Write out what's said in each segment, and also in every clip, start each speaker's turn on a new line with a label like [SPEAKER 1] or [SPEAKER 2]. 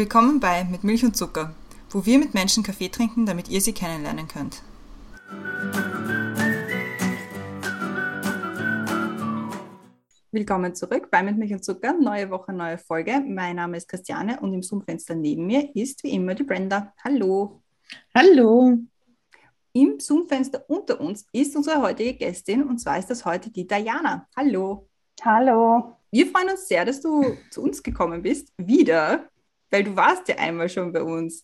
[SPEAKER 1] Willkommen bei Mit Milch und Zucker, wo wir mit Menschen Kaffee trinken, damit ihr sie kennenlernen könnt. Willkommen zurück bei Mit Milch und Zucker, neue Woche, neue Folge. Mein Name ist Christiane und im Zoom-Fenster neben mir ist wie immer die Brenda. Hallo.
[SPEAKER 2] Hallo.
[SPEAKER 1] Im Zoom-Fenster unter uns ist unsere heutige Gästin und zwar ist das heute die Diana. Hallo.
[SPEAKER 3] Hallo.
[SPEAKER 1] Wir freuen uns sehr, dass du zu uns gekommen bist. Wieder, weil du warst ja einmal schon bei uns.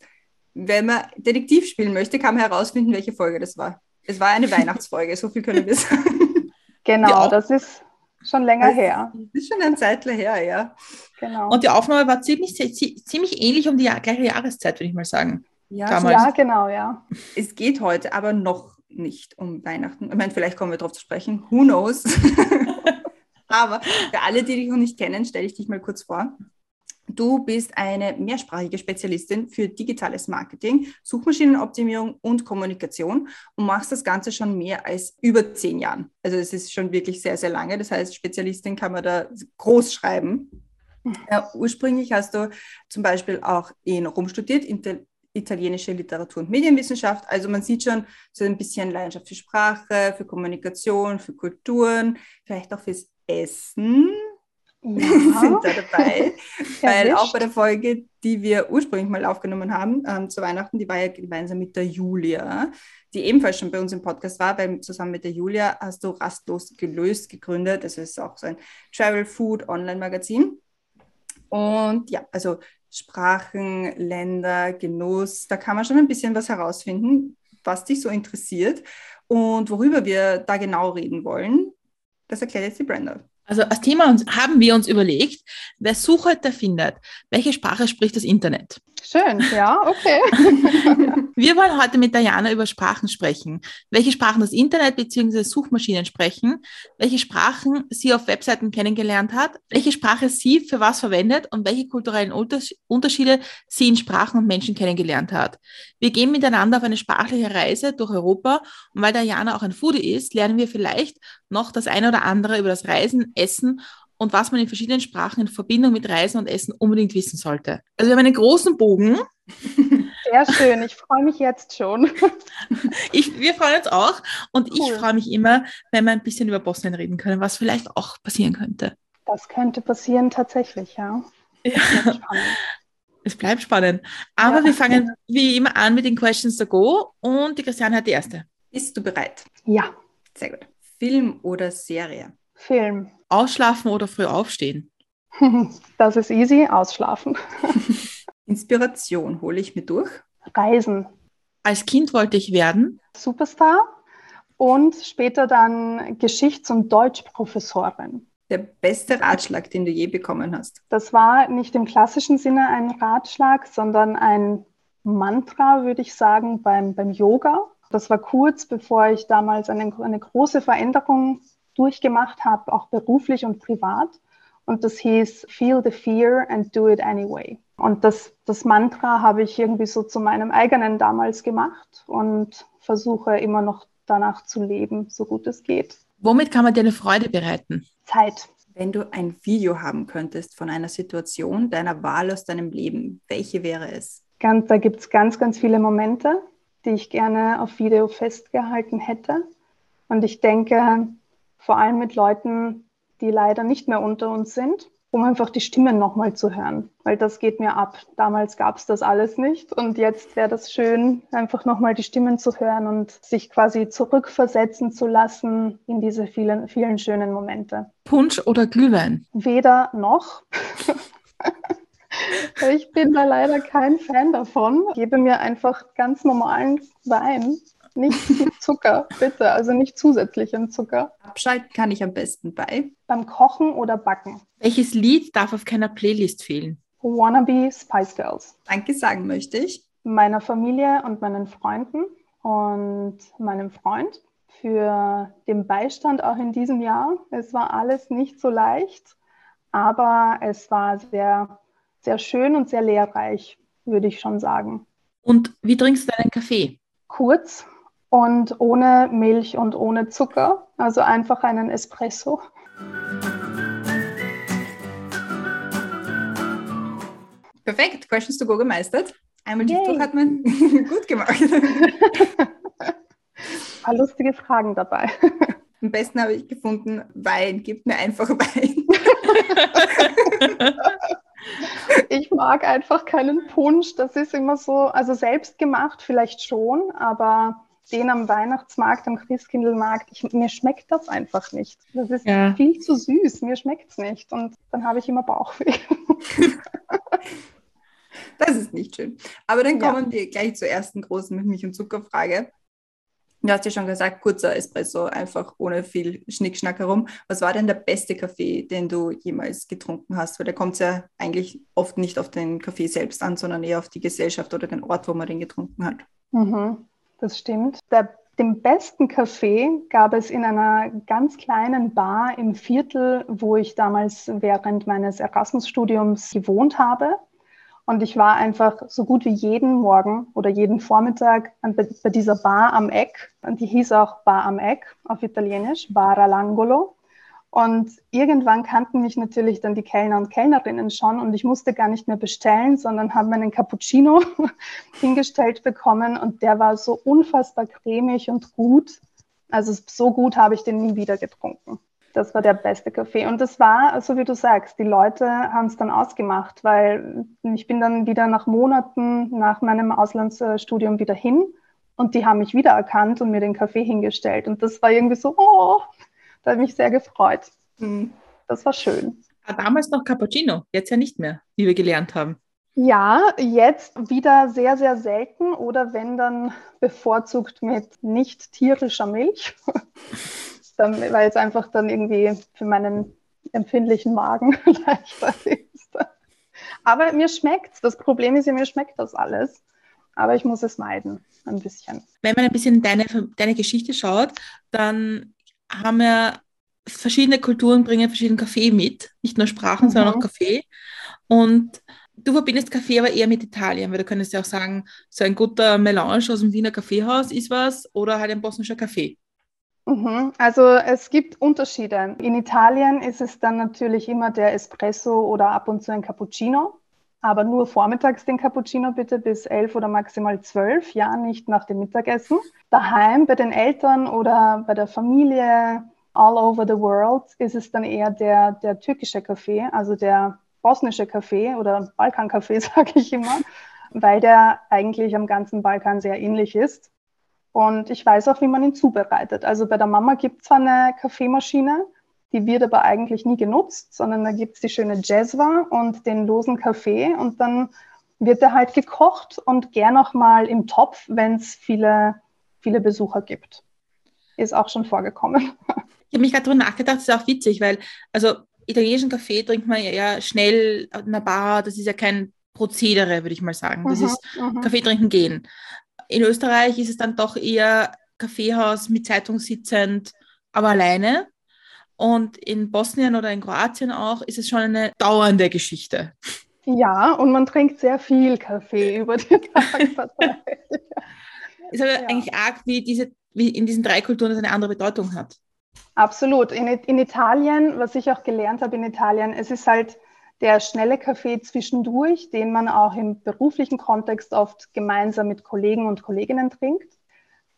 [SPEAKER 1] Wenn man Detektiv spielen möchte, kann man herausfinden, welche Folge das war. Es war eine Weihnachtsfolge, so viel können wir sagen.
[SPEAKER 3] Genau, ja. das ist schon länger das her.
[SPEAKER 1] Ist schon ein Zeitler her, ja.
[SPEAKER 2] Genau. Und die Aufnahme war ziemlich, ziemlich ähnlich um die gleiche Jahreszeit, würde ich mal sagen.
[SPEAKER 3] Ja, ja, genau, ja.
[SPEAKER 1] Es geht heute aber noch nicht um Weihnachten. Ich meine, vielleicht kommen wir darauf zu sprechen. Who knows? aber für alle, die dich noch nicht kennen, stelle ich dich mal kurz vor. Du bist eine mehrsprachige Spezialistin für digitales Marketing, Suchmaschinenoptimierung und Kommunikation und machst das Ganze schon mehr als über zehn Jahren. Also es ist schon wirklich sehr, sehr lange. Das heißt, Spezialistin kann man da groß schreiben. Ja, ursprünglich hast du zum Beispiel auch in Rom studiert, italienische Literatur und Medienwissenschaft. Also man sieht schon so ein bisschen Leidenschaft für Sprache, für Kommunikation, für Kulturen, vielleicht auch fürs Essen. Ja. sind da dabei, weil auch bei der Folge, die wir ursprünglich mal aufgenommen haben ähm, zu Weihnachten, die war ja gemeinsam mit der Julia, die ebenfalls schon bei uns im Podcast war, weil zusammen mit der Julia hast du Rastlos gelöst gegründet. Das ist auch so ein Travel Food Online Magazin. Und ja, also Sprachen, Länder, Genuss, da kann man schon ein bisschen was herausfinden, was dich so interessiert und worüber wir da genau reden wollen. Das erklärt jetzt die Brenda.
[SPEAKER 2] Also als Thema haben wir uns überlegt, wer Suchhalter findet, welche Sprache spricht das Internet?
[SPEAKER 3] Schön, ja, okay.
[SPEAKER 2] Wir wollen heute mit Diana über Sprachen sprechen. Welche Sprachen das Internet bzw. Suchmaschinen sprechen, welche Sprachen sie auf Webseiten kennengelernt hat, welche Sprache sie für was verwendet und welche kulturellen Unterschiede sie in Sprachen und Menschen kennengelernt hat. Wir gehen miteinander auf eine sprachliche Reise durch Europa und weil Diana auch ein Foodie ist, lernen wir vielleicht noch das eine oder andere über das Reisen, Essen und was man in verschiedenen Sprachen in Verbindung mit Reisen und Essen unbedingt wissen sollte. Also wir haben einen großen Bogen.
[SPEAKER 3] Sehr schön, ich freue mich jetzt schon.
[SPEAKER 2] Ich, wir freuen uns auch und cool. ich freue mich immer, wenn wir ein bisschen über Bosnien reden können, was vielleicht auch passieren könnte.
[SPEAKER 3] Das könnte passieren tatsächlich, ja. ja.
[SPEAKER 2] Es bleibt spannend. Aber ja. wir fangen wie immer an mit den Questions to go und die Christiane hat die erste.
[SPEAKER 1] Bist du bereit?
[SPEAKER 3] Ja.
[SPEAKER 1] Sehr gut. Film oder Serie?
[SPEAKER 3] Film.
[SPEAKER 2] Ausschlafen oder früh aufstehen?
[SPEAKER 3] Das ist easy, ausschlafen.
[SPEAKER 1] Inspiration hole ich mir durch.
[SPEAKER 3] Reisen.
[SPEAKER 2] Als Kind wollte ich werden.
[SPEAKER 3] Superstar und später dann Geschichts- und Deutschprofessorin.
[SPEAKER 1] Der beste Ratschlag, den du je bekommen hast?
[SPEAKER 3] Das war nicht im klassischen Sinne ein Ratschlag, sondern ein Mantra, würde ich sagen, beim, beim Yoga. Das war kurz bevor ich damals eine, eine große Veränderung durchgemacht habe, auch beruflich und privat. Und das hieß Feel the fear and do it anyway. Und das, das Mantra habe ich irgendwie so zu meinem eigenen damals gemacht und versuche immer noch danach zu leben, so gut es geht.
[SPEAKER 2] Womit kann man dir eine Freude bereiten?
[SPEAKER 3] Zeit.
[SPEAKER 1] Wenn du ein Video haben könntest von einer Situation deiner Wahl aus deinem Leben, welche wäre es?
[SPEAKER 3] Ganz, da gibt es ganz, ganz viele Momente, die ich gerne auf Video festgehalten hätte. Und ich denke, vor allem mit Leuten, die leider nicht mehr unter uns sind, um einfach die Stimmen nochmal zu hören, weil das geht mir ab. Damals gab es das alles nicht und jetzt wäre das schön, einfach nochmal die Stimmen zu hören und sich quasi zurückversetzen zu lassen in diese vielen, vielen schönen Momente.
[SPEAKER 2] Punsch oder Glühwein?
[SPEAKER 3] Weder noch. ich bin da leider kein Fan davon. Ich gebe mir einfach ganz normalen Wein nicht viel Zucker, bitte. Also nicht zusätzlichen Zucker.
[SPEAKER 1] Abschalten kann ich am besten bei.
[SPEAKER 3] Beim Kochen oder Backen.
[SPEAKER 2] Welches Lied darf auf keiner Playlist fehlen?
[SPEAKER 3] Wannabe Spice Girls.
[SPEAKER 1] Danke sagen möchte ich.
[SPEAKER 3] Meiner Familie und meinen Freunden und meinem Freund für den Beistand auch in diesem Jahr. Es war alles nicht so leicht, aber es war sehr, sehr schön und sehr lehrreich, würde ich schon sagen.
[SPEAKER 2] Und wie trinkst du deinen Kaffee?
[SPEAKER 3] Kurz, und ohne Milch und ohne Zucker, also einfach einen Espresso.
[SPEAKER 1] Perfekt, Questions to Go gemeistert. Einmal Yay. durch hat man gut gemacht.
[SPEAKER 3] Ein paar lustige Fragen dabei.
[SPEAKER 1] Am besten habe ich gefunden, Wein, gib mir einfach Wein.
[SPEAKER 3] Ich mag einfach keinen Punsch. Das ist immer so, also selbst gemacht vielleicht schon, aber den am Weihnachtsmarkt, am Christkindlmarkt, ich, mir schmeckt das einfach nicht. Das ist ja. viel zu süß, mir schmeckt es nicht. Und dann habe ich immer Bauchweh.
[SPEAKER 1] das ist nicht schön. Aber dann kommen ja. wir gleich zur ersten großen Milch- und Zuckerfrage. Du hast ja schon gesagt, kurzer Espresso, einfach ohne viel Schnickschnack herum. Was war denn der beste Kaffee, den du jemals getrunken hast? Weil da kommt es ja eigentlich oft nicht auf den Kaffee selbst an, sondern eher auf die Gesellschaft oder den Ort, wo man den getrunken hat.
[SPEAKER 3] Mhm, das stimmt. Der, den besten Kaffee gab es in einer ganz kleinen Bar im Viertel, wo ich damals während meines Erasmus-Studiums gewohnt habe. Und ich war einfach so gut wie jeden Morgen oder jeden Vormittag bei dieser Bar am Eck. Und die hieß auch Bar am Eck auf Italienisch, Bar all'Angolo. Und irgendwann kannten mich natürlich dann die Kellner und Kellnerinnen schon und ich musste gar nicht mehr bestellen, sondern habe meinen Cappuccino hingestellt bekommen und der war so unfassbar cremig und gut. Also so gut habe ich den nie wieder getrunken. Das war der beste Kaffee. Und das war, so wie du sagst, die Leute haben es dann ausgemacht, weil ich bin dann wieder nach Monaten nach meinem Auslandsstudium wieder hin und die haben mich wiedererkannt und mir den Kaffee hingestellt. Und das war irgendwie so, oh, da habe ich mich sehr gefreut. Mhm. Das war schön.
[SPEAKER 2] Damals noch Cappuccino, jetzt ja nicht mehr, wie wir gelernt haben.
[SPEAKER 3] Ja, jetzt wieder sehr, sehr selten oder wenn dann bevorzugt mit nicht tierischer Milch. dann, weil es einfach dann irgendwie für meinen empfindlichen Magen leichter ist. Aber mir schmeckt Das Problem ist ja, mir schmeckt das alles. Aber ich muss es meiden, ein bisschen.
[SPEAKER 2] Wenn man ein bisschen deine, deine Geschichte schaut, dann haben wir verschiedene Kulturen bringen verschiedenen Kaffee mit. Nicht nur Sprachen, mhm. sondern auch Kaffee. Und du verbindest Kaffee aber eher mit Italien, weil du könntest ja auch sagen, so ein guter Melange aus dem Wiener Kaffeehaus ist was oder halt ein bosnischer Kaffee.
[SPEAKER 3] Mhm. Also es gibt Unterschiede. In Italien ist es dann natürlich immer der Espresso oder ab und zu ein Cappuccino, aber nur vormittags den Cappuccino bitte bis elf oder maximal zwölf, ja, nicht nach dem Mittagessen. Daheim bei den Eltern oder bei der Familie all over the world ist es dann eher der, der türkische Kaffee, also der bosnische Kaffee oder Balkankaffee, sage ich immer, weil der eigentlich am ganzen Balkan sehr ähnlich ist. Und ich weiß auch, wie man ihn zubereitet. Also bei der Mama gibt es zwar eine Kaffeemaschine, die wird aber eigentlich nie genutzt, sondern da gibt es die schöne Jezwa und den losen Kaffee und dann wird er halt gekocht und gern auch mal im Topf, wenn es viele, viele Besucher gibt. Ist auch schon vorgekommen.
[SPEAKER 2] Ich habe mich gerade darüber nachgedacht, das ist auch witzig, weil also italienischen Kaffee trinkt man ja schnell in einer Bar, das ist ja kein Prozedere, würde ich mal sagen. Das mhm, ist mhm. Kaffee trinken gehen. In Österreich ist es dann doch eher Kaffeehaus mit Zeitung sitzend, aber alleine. Und in Bosnien oder in Kroatien auch ist es schon eine dauernde Geschichte.
[SPEAKER 3] Ja, und man trinkt sehr viel Kaffee über die Tage verteilt.
[SPEAKER 2] ist aber ja. eigentlich arg, wie, diese, wie in diesen drei Kulturen das eine andere Bedeutung hat.
[SPEAKER 3] Absolut. In, in Italien, was ich auch gelernt habe in Italien, es ist halt der schnelle Kaffee zwischendurch, den man auch im beruflichen Kontext oft gemeinsam mit Kollegen und Kolleginnen trinkt.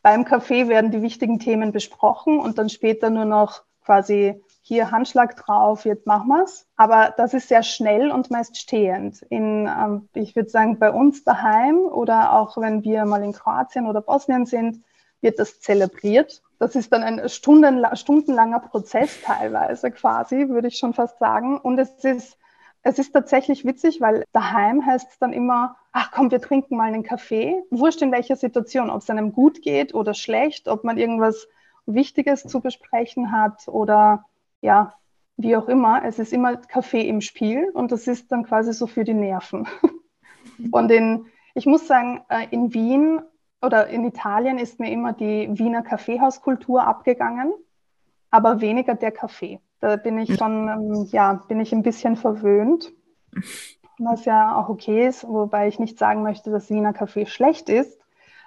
[SPEAKER 3] Beim Kaffee werden die wichtigen Themen besprochen und dann später nur noch quasi hier Handschlag drauf, jetzt machen wir es. Aber das ist sehr schnell und meist stehend. In, ähm, ich würde sagen, bei uns daheim oder auch wenn wir mal in Kroatien oder Bosnien sind, wird das zelebriert. Das ist dann ein stundenlanger Prozess teilweise quasi, würde ich schon fast sagen. Und es ist es ist tatsächlich witzig, weil daheim heißt es dann immer, ach komm, wir trinken mal einen Kaffee. Wurscht in welcher Situation, ob es einem gut geht oder schlecht, ob man irgendwas Wichtiges zu besprechen hat oder ja, wie auch immer. Es ist immer Kaffee im Spiel und das ist dann quasi so für die Nerven. Und in, ich muss sagen, äh, in Wien oder in Italien ist mir immer die Wiener Kaffeehauskultur abgegangen, aber weniger der Kaffee. Da bin ich schon, ähm, ja, bin ich ein bisschen verwöhnt, was ja auch okay ist, wobei ich nicht sagen möchte, dass Wiener Kaffee schlecht ist,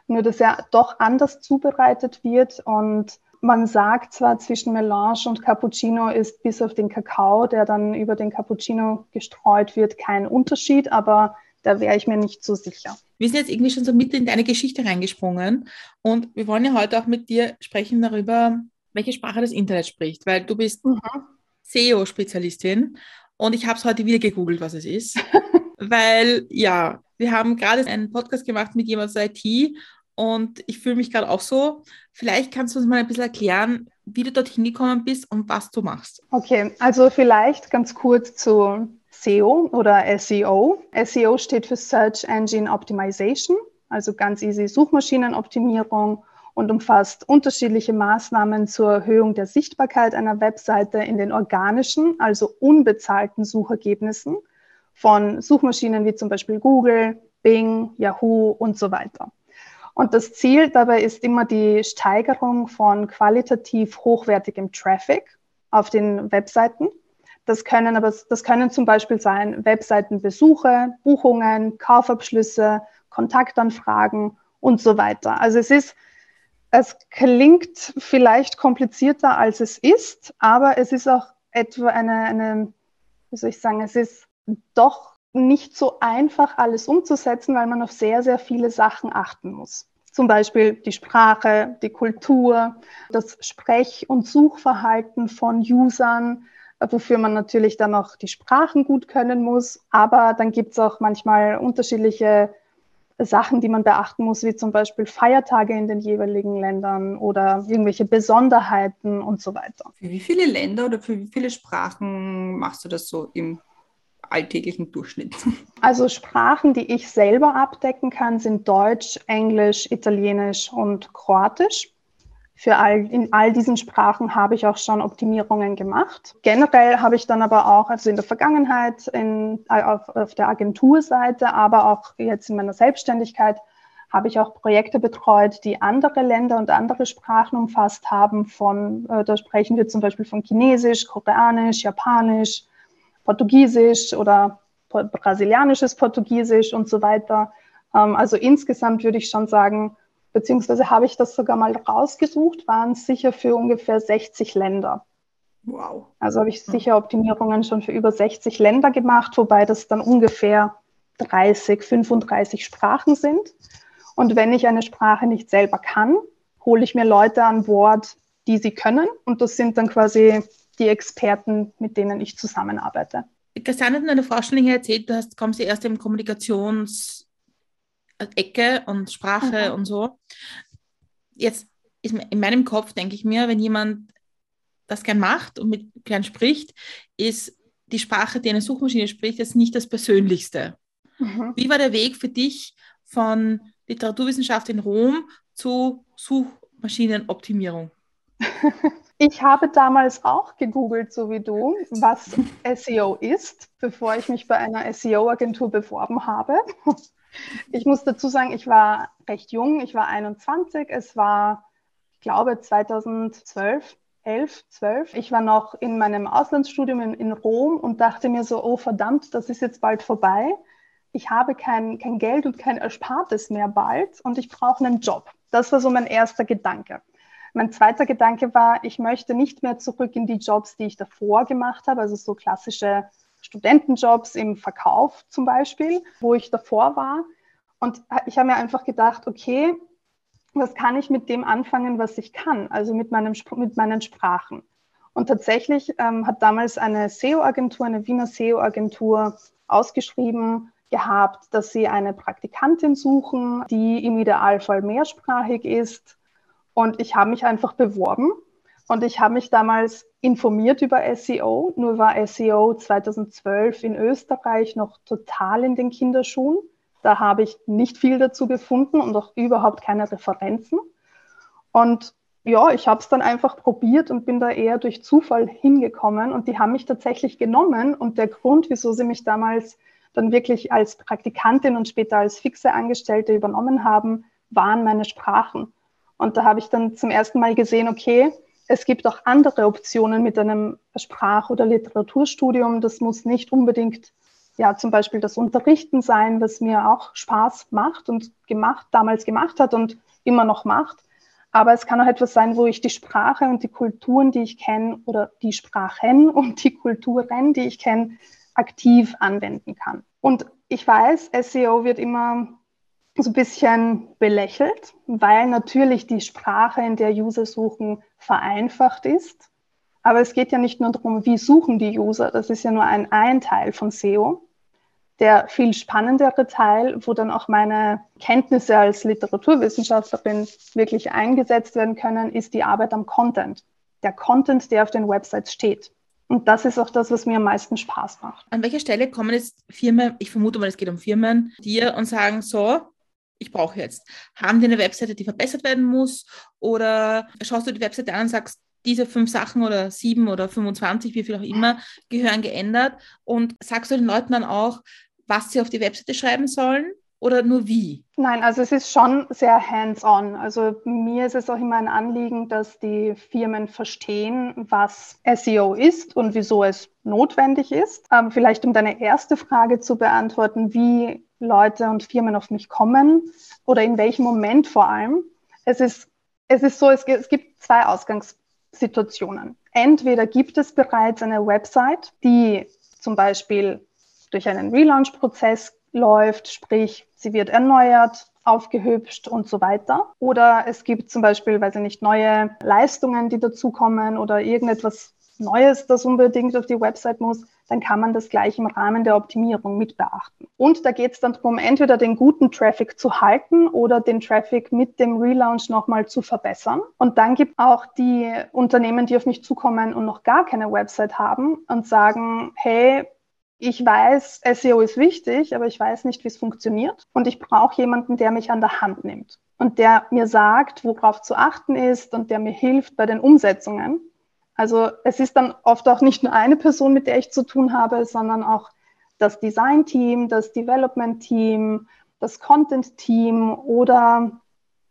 [SPEAKER 3] nur dass er doch anders zubereitet wird und man sagt zwar zwischen Melange und Cappuccino ist bis auf den Kakao, der dann über den Cappuccino gestreut wird, kein Unterschied, aber da wäre ich mir nicht so sicher.
[SPEAKER 2] Wir sind jetzt irgendwie schon so mitten in deine Geschichte reingesprungen und wir wollen ja heute auch mit dir sprechen darüber, welche Sprache das Internet spricht, weil du bist mhm. SEO-Spezialistin und ich habe es heute wieder gegoogelt, was es ist, weil ja, wir haben gerade einen Podcast gemacht mit jemandem aus IT und ich fühle mich gerade auch so. Vielleicht kannst du uns mal ein bisschen erklären, wie du dorthin gekommen bist und was du machst.
[SPEAKER 3] Okay, also vielleicht ganz kurz zu SEO oder SEO. SEO steht für Search Engine Optimization, also ganz easy Suchmaschinenoptimierung und umfasst unterschiedliche Maßnahmen zur Erhöhung der Sichtbarkeit einer Webseite in den organischen, also unbezahlten Suchergebnissen von Suchmaschinen wie zum Beispiel Google, Bing, Yahoo und so weiter. Und das Ziel dabei ist immer die Steigerung von qualitativ hochwertigem Traffic auf den Webseiten. Das können aber, das können zum Beispiel sein Webseitenbesuche, Buchungen, Kaufabschlüsse, Kontaktanfragen und so weiter. Also es ist, es klingt vielleicht komplizierter als es ist, aber es ist auch etwa eine, eine wie soll ich sagen, es ist doch nicht so einfach, alles umzusetzen, weil man auf sehr, sehr viele Sachen achten muss. Zum Beispiel die Sprache, die Kultur, das Sprech- und Suchverhalten von Usern, wofür man natürlich dann auch die Sprachen gut können muss. Aber dann gibt es auch manchmal unterschiedliche Sachen, die man beachten muss, wie zum Beispiel Feiertage in den jeweiligen Ländern oder irgendwelche Besonderheiten und so weiter.
[SPEAKER 1] Für wie viele Länder oder für wie viele Sprachen machst du das so im alltäglichen Durchschnitt?
[SPEAKER 3] Also Sprachen, die ich selber abdecken kann, sind Deutsch, Englisch, Italienisch und Kroatisch. Für all, in all diesen Sprachen habe ich auch schon Optimierungen gemacht. Generell habe ich dann aber auch, also in der Vergangenheit in, auf, auf der Agenturseite, aber auch jetzt in meiner Selbstständigkeit, habe ich auch Projekte betreut, die andere Länder und andere Sprachen umfasst haben. Von, äh, da sprechen wir zum Beispiel von Chinesisch, Koreanisch, Japanisch, Portugiesisch oder brasilianisches Portugiesisch und so weiter. Ähm, also insgesamt würde ich schon sagen, beziehungsweise habe ich das sogar mal rausgesucht, waren es sicher für ungefähr 60 Länder. Wow. Also habe ich sicher Optimierungen schon für über 60 Länder gemacht, wobei das dann ungefähr 30, 35 Sprachen sind. Und wenn ich eine Sprache nicht selber kann, hole ich mir Leute an Bord, die sie können. Und das sind dann quasi die Experten, mit denen ich zusammenarbeite.
[SPEAKER 2] Christiane hat in einer Vorstellung erzählt, du hast, kommst erst im Kommunikations- Ecke und Sprache mhm. und so. Jetzt ist in meinem Kopf, denke ich mir, wenn jemand das gern macht und mit gern spricht, ist die Sprache, die eine Suchmaschine spricht, jetzt nicht das Persönlichste. Mhm. Wie war der Weg für dich von Literaturwissenschaft in Rom zu Suchmaschinenoptimierung?
[SPEAKER 3] Ich habe damals auch gegoogelt, so wie du, was SEO ist, bevor ich mich bei einer SEO-Agentur beworben habe. Ich muss dazu sagen, ich war recht jung, ich war 21, es war, ich glaube, 2012, 11, 12. Ich war noch in meinem Auslandsstudium in, in Rom und dachte mir so, oh verdammt, das ist jetzt bald vorbei. Ich habe kein, kein Geld und kein Erspartes mehr bald und ich brauche einen Job. Das war so mein erster Gedanke. Mein zweiter Gedanke war, ich möchte nicht mehr zurück in die Jobs, die ich davor gemacht habe, also so klassische Studentenjobs im Verkauf zum Beispiel, wo ich davor war. Und ich habe mir einfach gedacht, okay, was kann ich mit dem anfangen, was ich kann, also mit, meinem, mit meinen Sprachen. Und tatsächlich ähm, hat damals eine SEO-Agentur, eine Wiener SEO-Agentur ausgeschrieben gehabt, dass sie eine Praktikantin suchen, die im Idealfall mehrsprachig ist. Und ich habe mich einfach beworben und ich habe mich damals informiert über SEO, nur war SEO 2012 in Österreich noch total in den Kinderschuhen. Da habe ich nicht viel dazu gefunden und auch überhaupt keine Referenzen. Und ja, ich habe es dann einfach probiert und bin da eher durch Zufall hingekommen und die haben mich tatsächlich genommen. Und der Grund, wieso sie mich damals dann wirklich als Praktikantin und später als fixe Angestellte übernommen haben, waren meine Sprachen. Und da habe ich dann zum ersten Mal gesehen, okay, es gibt auch andere Optionen mit einem Sprach- oder Literaturstudium. Das muss nicht unbedingt ja zum Beispiel das Unterrichten sein, was mir auch Spaß macht und gemacht, damals gemacht hat und immer noch macht. Aber es kann auch etwas sein, wo ich die Sprache und die Kulturen, die ich kenne, oder die Sprachen und die Kulturen, die ich kenne, aktiv anwenden kann. Und ich weiß, SEO wird immer so ein bisschen belächelt, weil natürlich die Sprache, in der User suchen, vereinfacht ist. Aber es geht ja nicht nur darum, wie suchen die User, das ist ja nur ein, ein Teil von SEO. Der viel spannendere Teil, wo dann auch meine Kenntnisse als Literaturwissenschaftlerin wirklich eingesetzt werden können, ist die Arbeit am Content. Der Content, der auf den Websites steht. Und das ist auch das, was mir am meisten Spaß macht.
[SPEAKER 2] An welcher Stelle kommen jetzt Firmen, ich vermute mal, es geht um Firmen, dir und sagen, so, ich brauche jetzt. Haben die eine Webseite, die verbessert werden muss? Oder schaust du die Webseite an und sagst, diese fünf Sachen oder sieben oder 25, wie viel auch immer, gehören geändert. Und sagst du den Leuten dann auch, was sie auf die Webseite schreiben sollen? oder nur wie?
[SPEAKER 3] Nein, also es ist schon sehr hands-on. Also mir ist es auch immer ein Anliegen, dass die Firmen verstehen, was SEO ist und wieso es notwendig ist. Ähm, vielleicht um deine erste Frage zu beantworten, wie Leute und Firmen auf mich kommen oder in welchem Moment vor allem. Es ist, es ist so, es, es gibt zwei Ausgangssituationen. Entweder gibt es bereits eine Website, die zum Beispiel durch einen Relaunch-Prozess läuft, sprich, sie wird erneuert, aufgehübscht und so weiter. Oder es gibt zum Beispiel, weiß ich nicht, neue Leistungen, die dazukommen oder irgendetwas Neues, das unbedingt auf die Website muss, dann kann man das gleich im Rahmen der Optimierung mit beachten. Und da geht es dann darum, entweder den guten Traffic zu halten oder den Traffic mit dem Relaunch nochmal zu verbessern. Und dann gibt auch die Unternehmen, die auf mich zukommen und noch gar keine Website haben und sagen, hey, ich weiß, SEO ist wichtig, aber ich weiß nicht, wie es funktioniert. Und ich brauche jemanden, der mich an der Hand nimmt und der mir sagt, worauf zu achten ist und der mir hilft bei den Umsetzungen. Also es ist dann oft auch nicht nur eine Person, mit der ich zu tun habe, sondern auch das Design-Team, das Development-Team, das Content-Team oder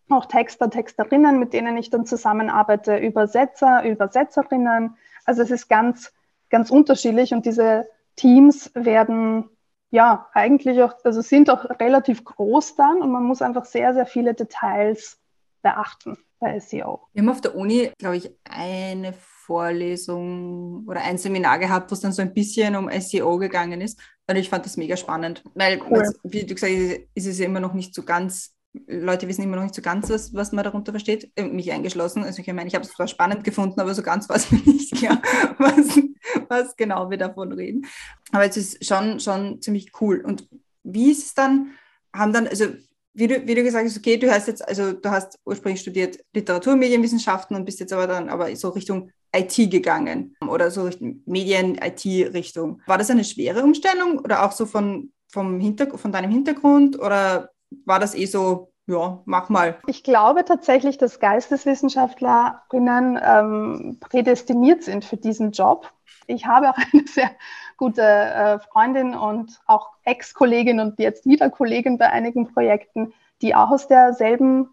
[SPEAKER 3] auch Texter, Texterinnen, mit denen ich dann zusammenarbeite, Übersetzer, Übersetzerinnen. Also es ist ganz, ganz unterschiedlich und diese Teams werden ja eigentlich auch, also sind auch relativ groß dann und man muss einfach sehr, sehr viele Details beachten bei SEO.
[SPEAKER 1] Wir haben auf der Uni, glaube ich, eine Vorlesung oder ein Seminar gehabt, wo es dann so ein bisschen um SEO gegangen ist. Und ich fand das mega spannend, weil, cool. wie du gesagt hast, ist es ja immer noch nicht so ganz Leute wissen immer noch nicht so ganz, was, was man darunter versteht, mich eingeschlossen. Also ich meine, ich habe es zwar spannend gefunden, aber so ganz war es mir nicht klar, was, was genau wir davon reden. Aber es ist schon, schon ziemlich cool. Und wie ist es dann, haben dann, also wie du, wie du gesagt hast, okay, du hast jetzt, also du hast ursprünglich studiert Literaturmedienwissenschaften und bist jetzt aber dann aber so Richtung IT gegangen oder so Richtung Medien-IT-Richtung. War das eine schwere Umstellung oder auch so von, vom Hinter von deinem Hintergrund oder war das eh so, ja, mach mal.
[SPEAKER 3] Ich glaube tatsächlich, dass Geisteswissenschaftlerinnen ähm, prädestiniert sind für diesen Job. Ich habe auch eine sehr gute äh, Freundin und auch Ex-Kollegin und jetzt wieder Kollegin bei einigen Projekten, die auch aus derselben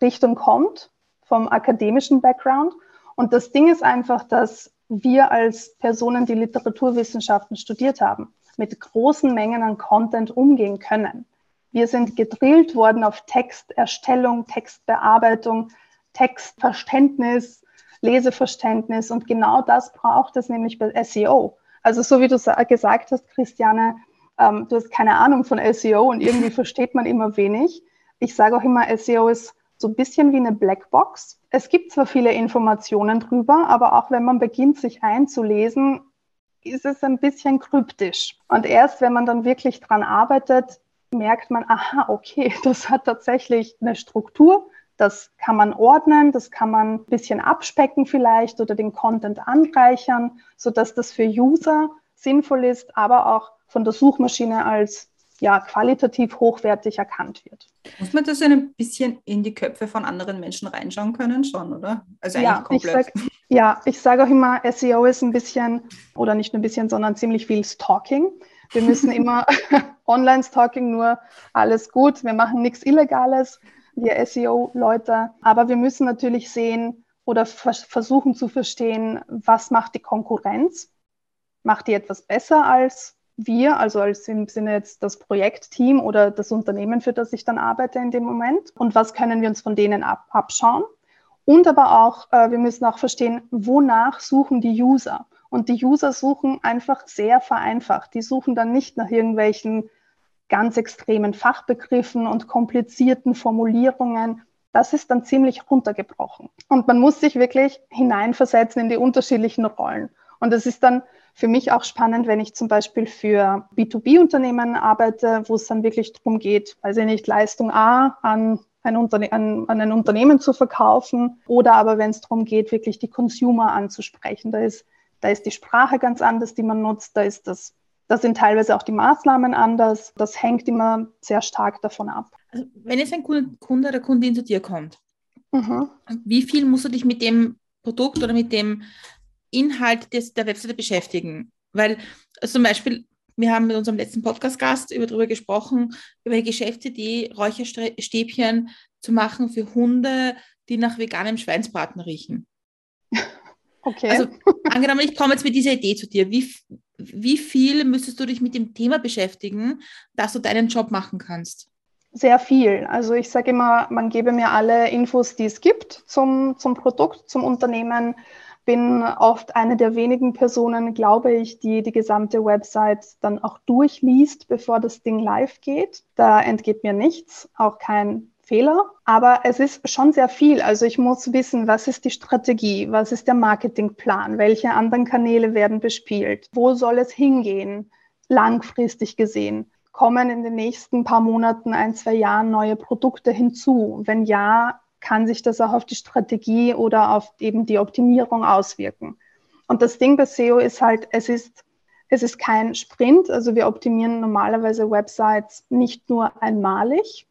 [SPEAKER 3] Richtung kommt, vom akademischen Background. Und das Ding ist einfach, dass wir als Personen, die Literaturwissenschaften studiert haben, mit großen Mengen an Content umgehen können. Wir sind gedrillt worden auf Texterstellung, Textbearbeitung, Textverständnis, Leseverständnis und genau das braucht es nämlich bei SEO. Also so wie du gesagt hast, Christiane, ähm, du hast keine Ahnung von SEO und irgendwie versteht man immer wenig. Ich sage auch immer, SEO ist so ein bisschen wie eine Blackbox. Es gibt zwar viele Informationen drüber, aber auch wenn man beginnt, sich einzulesen, ist es ein bisschen kryptisch. Und erst wenn man dann wirklich dran arbeitet, merkt man, aha, okay, das hat tatsächlich eine Struktur. Das kann man ordnen, das kann man ein bisschen abspecken vielleicht oder den Content anreichern, sodass das für User sinnvoll ist, aber auch von der Suchmaschine als ja, qualitativ hochwertig erkannt wird.
[SPEAKER 1] Muss man das ein bisschen in die Köpfe von anderen Menschen reinschauen können, schon, oder?
[SPEAKER 3] Also eigentlich ja, komplett. Ich sag, ja, ich sage auch immer, SEO ist ein bisschen, oder nicht nur ein bisschen, sondern ziemlich viel Stalking. Wir müssen immer Online-Stalking nur alles gut. Wir machen nichts Illegales, wir SEO-Leute. Aber wir müssen natürlich sehen oder vers versuchen zu verstehen, was macht die Konkurrenz? Macht die etwas besser als wir, also als im Sinne jetzt das Projektteam oder das Unternehmen, für das ich dann arbeite in dem Moment? Und was können wir uns von denen ab abschauen? Und aber auch, äh, wir müssen auch verstehen, wonach suchen die User? Und die User suchen einfach sehr vereinfacht. Die suchen dann nicht nach irgendwelchen ganz extremen Fachbegriffen und komplizierten Formulierungen. Das ist dann ziemlich runtergebrochen. Und man muss sich wirklich hineinversetzen in die unterschiedlichen Rollen. Und das ist dann für mich auch spannend, wenn ich zum Beispiel für B2B-Unternehmen arbeite, wo es dann wirklich darum geht, weiß ich nicht, Leistung A an ein, Unterne an, an ein Unternehmen zu verkaufen oder aber wenn es darum geht, wirklich die Consumer anzusprechen. Da ist, da ist die Sprache ganz anders, die man nutzt, da ist das, da sind teilweise auch die Maßnahmen anders. Das hängt immer sehr stark davon ab.
[SPEAKER 2] Also wenn jetzt ein Kunde oder Kundin zu dir kommt, mhm. wie viel musst du dich mit dem Produkt oder mit dem Inhalt des, der Webseite beschäftigen? Weil also zum Beispiel wir haben mit unserem letzten Podcast-Gast über darüber gesprochen, über die Geschäftsidee, Räucherstäbchen zu machen für Hunde, die nach veganem Schweinsbraten riechen. Okay. Also angenommen, ich komme jetzt mit dieser Idee zu dir. Wie, wie viel müsstest du dich mit dem Thema beschäftigen, dass du deinen Job machen kannst?
[SPEAKER 3] Sehr viel. Also ich sage immer, man gebe mir alle Infos, die es gibt zum, zum Produkt, zum Unternehmen bin oft eine der wenigen Personen, glaube ich, die die gesamte Website dann auch durchliest, bevor das Ding live geht. Da entgeht mir nichts, auch kein Fehler. Aber es ist schon sehr viel. Also ich muss wissen, was ist die Strategie, was ist der Marketingplan, welche anderen Kanäle werden bespielt, wo soll es hingehen, langfristig gesehen. Kommen in den nächsten paar Monaten, ein, zwei Jahren neue Produkte hinzu? Wenn ja, kann sich das auch auf die Strategie oder auf eben die Optimierung auswirken. Und das Ding bei SEO ist halt, es ist, es ist kein Sprint. Also wir optimieren normalerweise Websites nicht nur einmalig.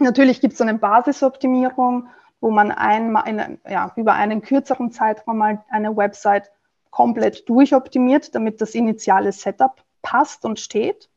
[SPEAKER 3] Natürlich gibt es eine Basisoptimierung, wo man einmal in, ja, über einen kürzeren Zeitraum mal eine Website komplett durchoptimiert, damit das initiale Setup passt und steht.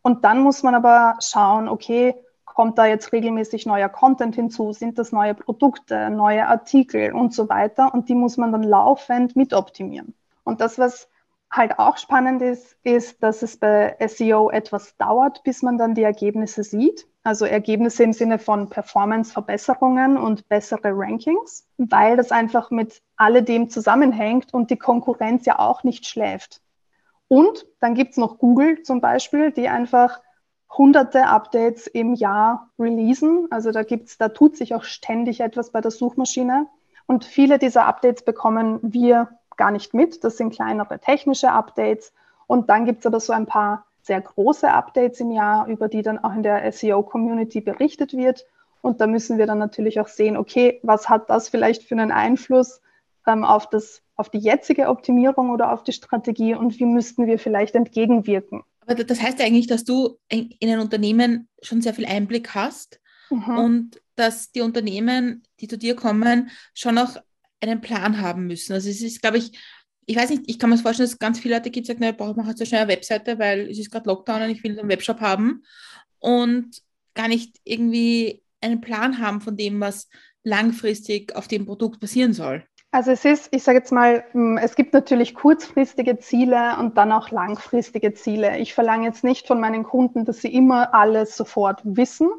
[SPEAKER 3] Und dann muss man aber schauen, okay, kommt da jetzt regelmäßig neuer Content hinzu, sind das neue Produkte, neue Artikel und so weiter. Und die muss man dann laufend mitoptimieren. Und das, was halt auch spannend ist, ist, dass es bei SEO etwas dauert, bis man dann die Ergebnisse sieht. Also Ergebnisse im Sinne von Performance-Verbesserungen und bessere Rankings, weil das einfach mit alledem zusammenhängt und die Konkurrenz ja auch nicht schläft. Und dann gibt es noch Google zum Beispiel, die einfach hunderte Updates im Jahr releasen. Also da gibt's, da tut sich auch ständig etwas bei der Suchmaschine. Und viele dieser Updates bekommen wir gar nicht mit. Das sind kleinere technische Updates. Und dann gibt's aber so ein paar sehr große Updates im Jahr, über die dann auch in der SEO-Community berichtet wird. Und da müssen wir dann natürlich auch sehen, okay, was hat das vielleicht für einen Einfluss ähm, auf, das, auf die jetzige Optimierung oder auf die Strategie und wie müssten wir vielleicht entgegenwirken?
[SPEAKER 2] Aber das heißt ja eigentlich, dass du in ein Unternehmen schon sehr viel Einblick hast mhm. und dass die Unternehmen, die zu dir kommen, schon auch einen Plan haben müssen. Also es ist, glaube ich, ich weiß nicht, ich kann mir vorstellen, dass es ganz viele Leute gibt, die sagen, ich brauche halt so schnell eine Webseite, weil es ist gerade Lockdown und ich will einen Webshop haben und gar nicht irgendwie einen Plan haben von dem, was langfristig auf dem Produkt passieren soll.
[SPEAKER 3] Also es ist, ich sage jetzt mal, hm, es gibt natürlich kurzfristige Ziele und dann auch langfristige Ziele. Ich verlange jetzt nicht von meinen Kunden, dass sie immer alles sofort wissen,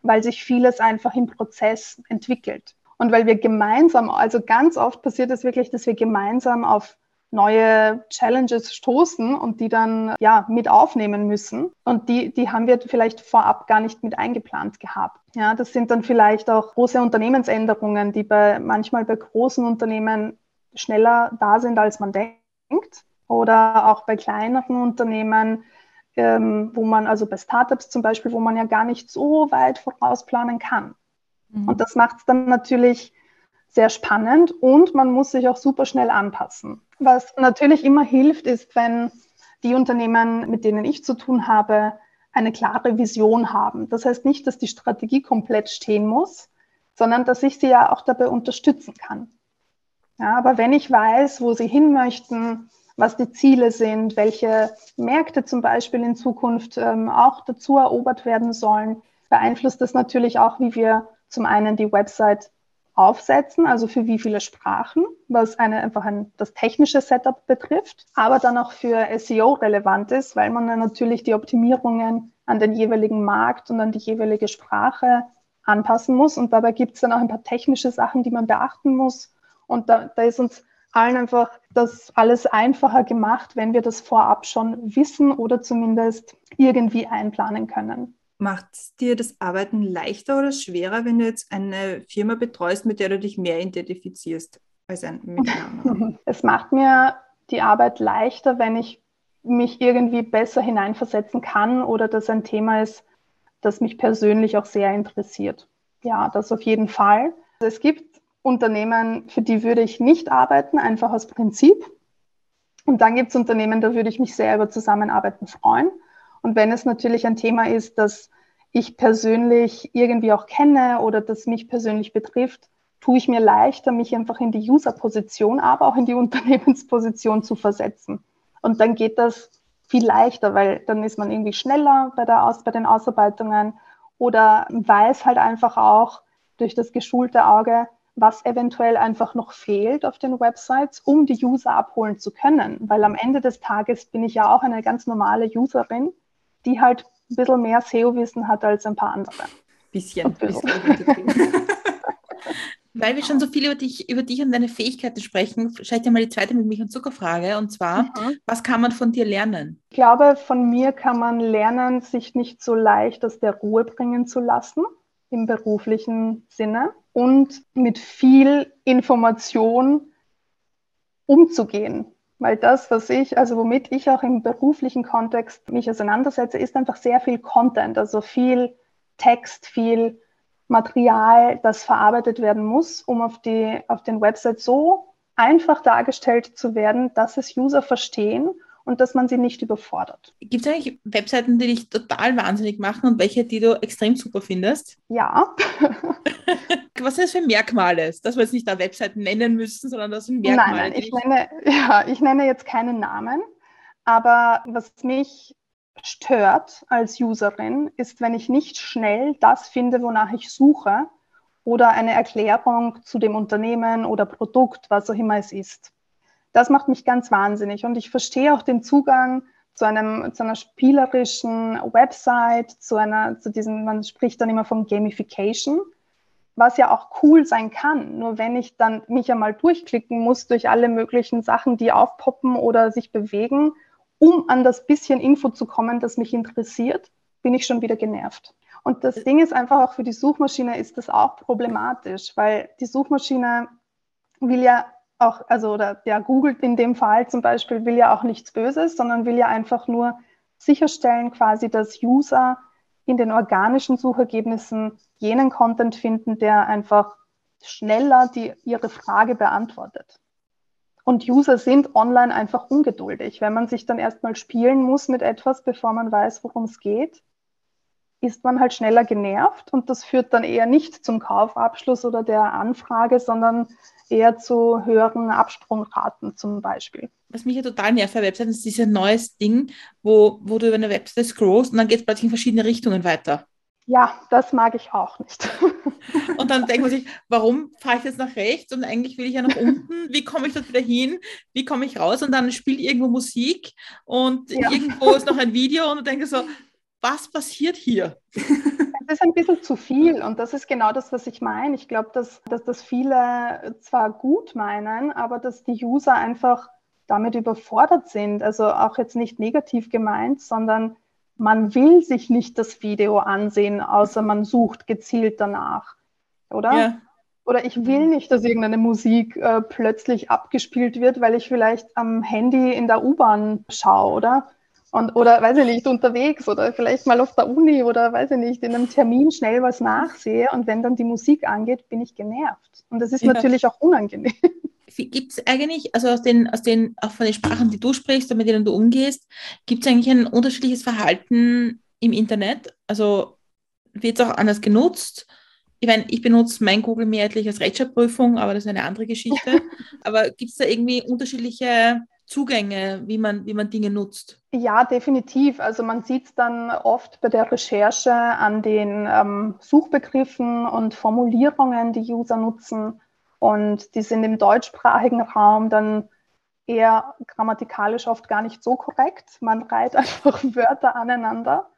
[SPEAKER 3] weil sich vieles einfach im Prozess entwickelt. Und weil wir gemeinsam, also ganz oft passiert es wirklich, dass wir gemeinsam auf neue Challenges stoßen und die dann ja mit aufnehmen müssen. Und die, die haben wir vielleicht vorab gar nicht mit eingeplant gehabt. Ja, das sind dann vielleicht auch große Unternehmensänderungen, die bei manchmal bei großen Unternehmen schneller da sind, als man denkt. Oder auch bei kleineren Unternehmen, ähm, wo man, also bei Startups zum Beispiel, wo man ja gar nicht so weit vorausplanen kann. Mhm. Und das macht es dann natürlich sehr spannend und man muss sich auch super schnell anpassen. Was natürlich immer hilft, ist, wenn die Unternehmen, mit denen ich zu tun habe, eine klare Vision haben. Das heißt nicht, dass die Strategie komplett stehen muss, sondern dass ich sie ja auch dabei unterstützen kann. Ja, aber wenn ich weiß, wo sie hin möchten, was die Ziele sind, welche Märkte zum Beispiel in Zukunft ähm, auch dazu erobert werden sollen, beeinflusst das natürlich auch, wie wir zum einen die Website aufsetzen, also für wie viele Sprachen, was eine, einfach ein, das technische Setup betrifft, aber dann auch für SEO relevant ist, weil man dann natürlich die Optimierungen an den jeweiligen Markt und an die jeweilige Sprache anpassen muss. Und dabei gibt es dann auch ein paar technische Sachen, die man beachten muss. Und da, da ist uns allen einfach das alles einfacher gemacht, wenn wir das vorab schon wissen oder zumindest irgendwie einplanen können.
[SPEAKER 1] Macht dir das Arbeiten leichter oder schwerer, wenn du jetzt eine Firma betreust, mit der du dich mehr identifizierst als ein, mit
[SPEAKER 3] Es macht mir die Arbeit leichter, wenn ich mich irgendwie besser hineinversetzen kann oder das ein Thema ist, das mich persönlich auch sehr interessiert. Ja, das auf jeden Fall. Es gibt Unternehmen, für die würde ich nicht arbeiten, einfach aus Prinzip. Und dann gibt es Unternehmen, da würde ich mich sehr über Zusammenarbeiten freuen. Und wenn es natürlich ein Thema ist, das ich persönlich irgendwie auch kenne oder das mich persönlich betrifft, tue ich mir leichter, mich einfach in die User-Position, aber auch in die Unternehmensposition zu versetzen. Und dann geht das viel leichter, weil dann ist man irgendwie schneller bei, der Aus bei den Ausarbeitungen oder weiß halt einfach auch durch das geschulte Auge, was eventuell einfach noch fehlt auf den Websites, um die User abholen zu können. Weil am Ende des Tages bin ich ja auch eine ganz normale Userin, die halt ein bisschen mehr SEO-Wissen hat als ein paar andere.
[SPEAKER 1] Bisschen. bisschen.
[SPEAKER 2] Weil wir schon so viel über dich, über dich und deine Fähigkeiten sprechen, ich dir mal die zweite mit Milch und Zuckerfrage. Und zwar, mhm. was kann man von dir lernen?
[SPEAKER 3] Ich glaube, von mir kann man lernen, sich nicht so leicht aus der Ruhe bringen zu lassen im beruflichen Sinne und mit viel Information umzugehen. Weil das, was ich, also womit ich auch im beruflichen Kontext mich auseinandersetze, ist einfach sehr viel Content, also viel Text, viel Material, das verarbeitet werden muss, um auf, die, auf den Websites so einfach dargestellt zu werden, dass es User verstehen und dass man sie nicht überfordert.
[SPEAKER 2] Gibt es eigentlich Webseiten, die dich total wahnsinnig machen und welche, die du extrem super findest?
[SPEAKER 3] Ja.
[SPEAKER 2] Was sind das für Merkmale? Dass wir jetzt nicht da Webseiten nennen müssen, sondern das sind Merkmale.
[SPEAKER 3] Nein, nein ich, nenne, ja, ich nenne jetzt keinen Namen, aber was mich stört als Userin, ist, wenn ich nicht schnell das finde, wonach ich suche oder eine Erklärung zu dem Unternehmen oder Produkt, was auch immer es ist. Das macht mich ganz wahnsinnig und ich verstehe auch den Zugang zu, einem, zu einer spielerischen Website, zu einer, zu diesem, man spricht dann immer von Gamification, was ja auch cool sein kann. Nur wenn ich dann mich einmal durchklicken muss durch alle möglichen Sachen, die aufpoppen oder sich bewegen, um an das bisschen Info zu kommen, das mich interessiert, bin ich schon wieder genervt. Und das Ding ist einfach auch für die Suchmaschine ist das auch problematisch, weil die Suchmaschine will ja auch, also oder ja, Google in dem Fall zum Beispiel will ja auch nichts Böses, sondern will ja einfach nur sicherstellen quasi, dass User in den organischen Suchergebnissen jenen Content finden, der einfach schneller die, ihre Frage beantwortet. Und User sind online einfach ungeduldig. Wenn man sich dann erstmal spielen muss mit etwas, bevor man weiß, worum es geht, ist man halt schneller genervt und das führt dann eher nicht zum Kaufabschluss oder der Anfrage, sondern eher zu höheren Absprungraten zum Beispiel.
[SPEAKER 2] Was mich ja total nervt bei Webseiten ist dieses neues Ding, wo, wo du über eine Webseite scrollst und dann geht es plötzlich in verschiedene Richtungen weiter.
[SPEAKER 3] Ja, das mag ich auch nicht.
[SPEAKER 2] Und dann denkt man sich, warum fahre ich jetzt nach rechts und eigentlich will ich ja nach unten? Wie komme ich dort wieder hin? Wie komme ich raus? Und dann spielt irgendwo Musik und ja. irgendwo ist noch ein Video und du denkst so, was passiert hier?
[SPEAKER 3] Ist ein bisschen zu viel und das ist genau das, was ich meine. Ich glaube, dass, dass das viele zwar gut meinen, aber dass die User einfach damit überfordert sind. Also auch jetzt nicht negativ gemeint, sondern man will sich nicht das Video ansehen, außer man sucht gezielt danach, oder? Ja. Oder ich will nicht, dass irgendeine Musik äh, plötzlich abgespielt wird, weil ich vielleicht am Handy in der U-Bahn schaue, oder? Und, oder weiß ich nicht, unterwegs oder vielleicht mal auf der Uni oder weiß ich nicht, in einem Termin schnell was nachsehe und wenn dann die Musik angeht, bin ich genervt. Und das ist ja. natürlich auch unangenehm.
[SPEAKER 2] Gibt es eigentlich, also aus den, aus den, auch von den Sprachen, die du sprichst und mit denen du umgehst, gibt es eigentlich ein unterschiedliches Verhalten im Internet? Also wird es auch anders genutzt? Ich meine, ich benutze mein Google mehrheitlich als Rechtschreibprüfung, aber das ist eine andere Geschichte. aber gibt es da irgendwie unterschiedliche Zugänge, wie man, wie man Dinge nutzt?
[SPEAKER 3] Ja, definitiv. Also man sieht es dann oft bei der Recherche an den ähm, Suchbegriffen und Formulierungen, die User nutzen. Und die sind im deutschsprachigen Raum dann eher grammatikalisch oft gar nicht so korrekt. Man reiht einfach Wörter aneinander.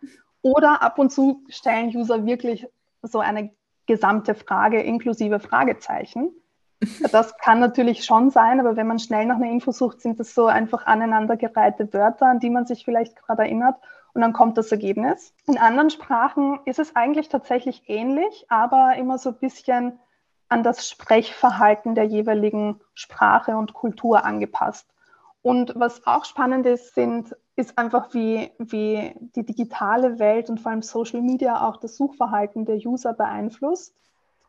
[SPEAKER 3] Oder ab und zu stellen User wirklich so eine gesamte Frage inklusive Fragezeichen. Das kann natürlich schon sein, aber wenn man schnell nach einer Info sucht, sind das so einfach aneinandergereihte Wörter, an die man sich vielleicht gerade erinnert und dann kommt das Ergebnis. In anderen Sprachen ist es eigentlich tatsächlich ähnlich, aber immer so ein bisschen an das Sprechverhalten der jeweiligen Sprache und Kultur angepasst. Und was auch spannend ist, sind, ist einfach, wie, wie die digitale Welt und vor allem Social Media auch das Suchverhalten der User beeinflusst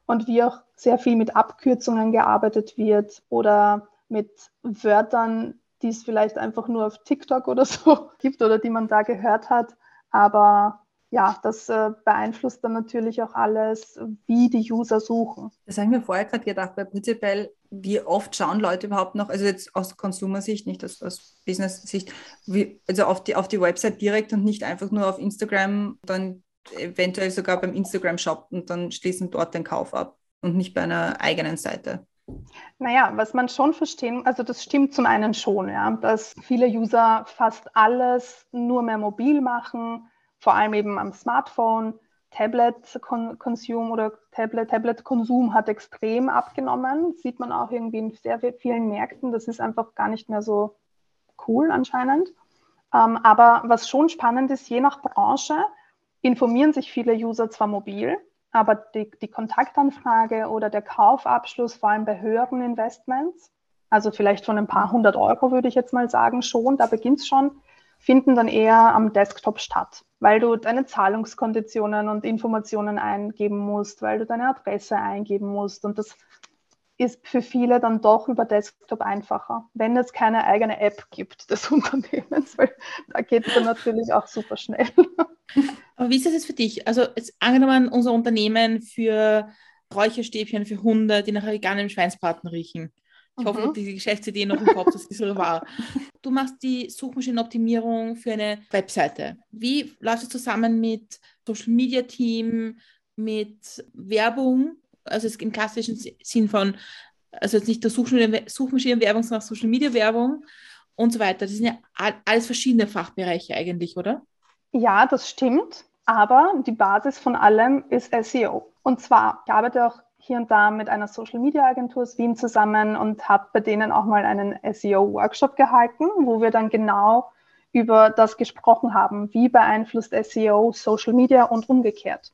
[SPEAKER 3] und wie auch sehr viel mit Abkürzungen gearbeitet wird oder mit Wörtern, die es vielleicht einfach nur auf TikTok oder so gibt oder die man da gehört hat. Aber ja, das äh, beeinflusst dann natürlich auch alles, wie die User suchen.
[SPEAKER 1] Das habe ich mir vorher gerade gedacht, weil prinzipiell, wie oft schauen Leute überhaupt noch, also jetzt aus Konsumersicht, nicht aus, aus Business-Sicht, also auf die, auf die Website direkt und nicht einfach nur auf Instagram, dann eventuell sogar beim Instagram-Shop und dann schließen dort den Kauf ab und nicht bei einer eigenen Seite.
[SPEAKER 3] Naja, was man schon verstehen, also das stimmt zum einen schon, ja, dass viele User fast alles nur mehr mobil machen, vor allem eben am Smartphone. Tablet-Konsum oder Tablet-Konsum hat extrem abgenommen. Sieht man auch irgendwie in sehr vielen Märkten. Das ist einfach gar nicht mehr so cool anscheinend. Ähm, aber was schon spannend ist, je nach Branche informieren sich viele User zwar mobil, aber die, die Kontaktanfrage oder der Kaufabschluss, vor allem bei höheren Investments, also vielleicht von ein paar hundert Euro würde ich jetzt mal sagen, schon, da beginnt es schon, finden dann eher am Desktop statt, weil du deine Zahlungskonditionen und Informationen eingeben musst, weil du deine Adresse eingeben musst und das ist für viele dann doch über Desktop einfacher, wenn es keine eigene App gibt des Unternehmens, weil da geht es dann natürlich auch super schnell.
[SPEAKER 2] Aber wie ist das jetzt für dich? Also jetzt angenommen, unser Unternehmen für Räucherstäbchen für Hunde, die nach veganem Schweinsbraten riechen. Ich mhm. hoffe, die Geschäftsidee noch im Kopf, dass das so war. Du machst die Suchmaschinenoptimierung für eine Webseite. Wie läuft es zusammen mit Social Media Team, mit Werbung? Also im klassischen Sinn von, also jetzt nicht der Suchmaschinenwerbung, sondern Social Media Werbung und so weiter. Das sind ja alles verschiedene Fachbereiche eigentlich, oder?
[SPEAKER 3] Ja, das stimmt. Aber die Basis von allem ist SEO. Und zwar, ich arbeite auch hier und da mit einer Social Media Agentur aus Wien zusammen und habe bei denen auch mal einen SEO-Workshop gehalten, wo wir dann genau über das gesprochen haben. Wie beeinflusst SEO Social Media und umgekehrt?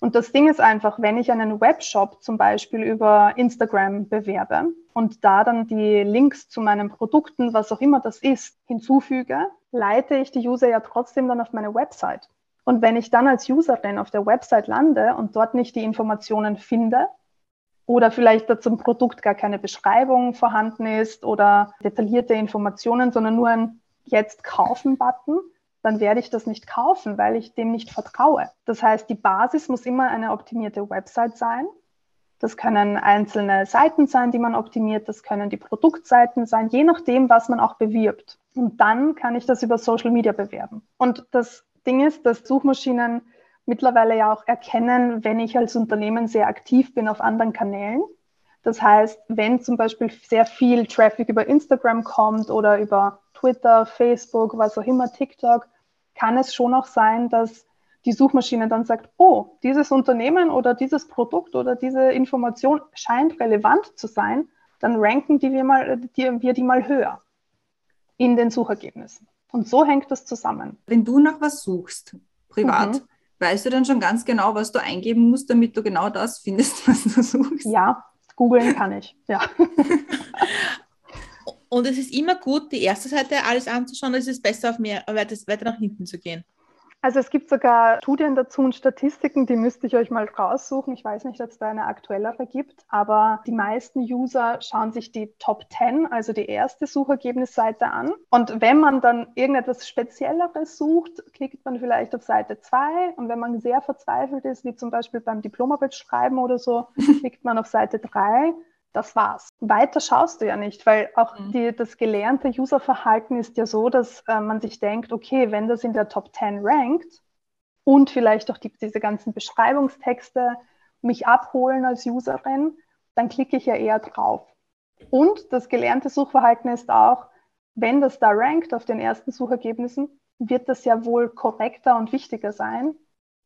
[SPEAKER 3] Und das Ding ist einfach, wenn ich einen Webshop zum Beispiel über Instagram bewerbe und da dann die Links zu meinen Produkten, was auch immer das ist, hinzufüge, leite ich die User ja trotzdem dann auf meine Website. Und wenn ich dann als Userin auf der Website lande und dort nicht die Informationen finde oder vielleicht zum Produkt gar keine Beschreibung vorhanden ist oder detaillierte Informationen, sondern nur ein Jetzt kaufen-Button, dann werde ich das nicht kaufen, weil ich dem nicht vertraue. Das heißt, die Basis muss immer eine optimierte Website sein. Das können einzelne Seiten sein, die man optimiert. Das können die Produktseiten sein, je nachdem, was man auch bewirbt. Und dann kann ich das über Social Media bewerben. Und das Ding ist, dass Suchmaschinen mittlerweile ja auch erkennen, wenn ich als Unternehmen sehr aktiv bin auf anderen Kanälen. Das heißt, wenn zum Beispiel sehr viel Traffic über Instagram kommt oder über Twitter, Facebook, was auch immer, TikTok, kann es schon auch sein, dass die Suchmaschine dann sagt, oh, dieses Unternehmen oder dieses Produkt oder diese Information scheint relevant zu sein, dann ranken die wir, mal, die, wir die mal höher in den Suchergebnissen. Und so hängt das zusammen.
[SPEAKER 1] Wenn du nach was suchst, privat, mhm. weißt du dann schon ganz genau, was du eingeben musst, damit du genau das findest, was du suchst?
[SPEAKER 3] Ja, googeln kann ich, ja.
[SPEAKER 2] Und es ist immer gut, die erste Seite alles anzuschauen, es ist besser, auf mehr, weiter, nach hinten zu gehen.
[SPEAKER 3] Also es gibt sogar Studien dazu und Statistiken, die müsste ich euch mal raussuchen. Ich weiß nicht, ob es da eine aktuellere gibt, aber die meisten User schauen sich die Top 10, also die erste Suchergebnisseite an. Und wenn man dann irgendetwas Spezielleres sucht, klickt man vielleicht auf Seite 2 und wenn man sehr verzweifelt ist, wie zum Beispiel beim Diplomarbeit schreiben oder so, klickt man auf Seite 3 das war's. Weiter schaust du ja nicht, weil auch mhm. die, das gelernte Userverhalten ist ja so, dass äh, man sich denkt, okay, wenn das in der Top 10 rankt und vielleicht auch die, diese ganzen Beschreibungstexte mich abholen als Userin, dann klicke ich ja eher drauf. Und das gelernte Suchverhalten ist auch, wenn das da rankt auf den ersten Suchergebnissen, wird das ja wohl korrekter und wichtiger sein,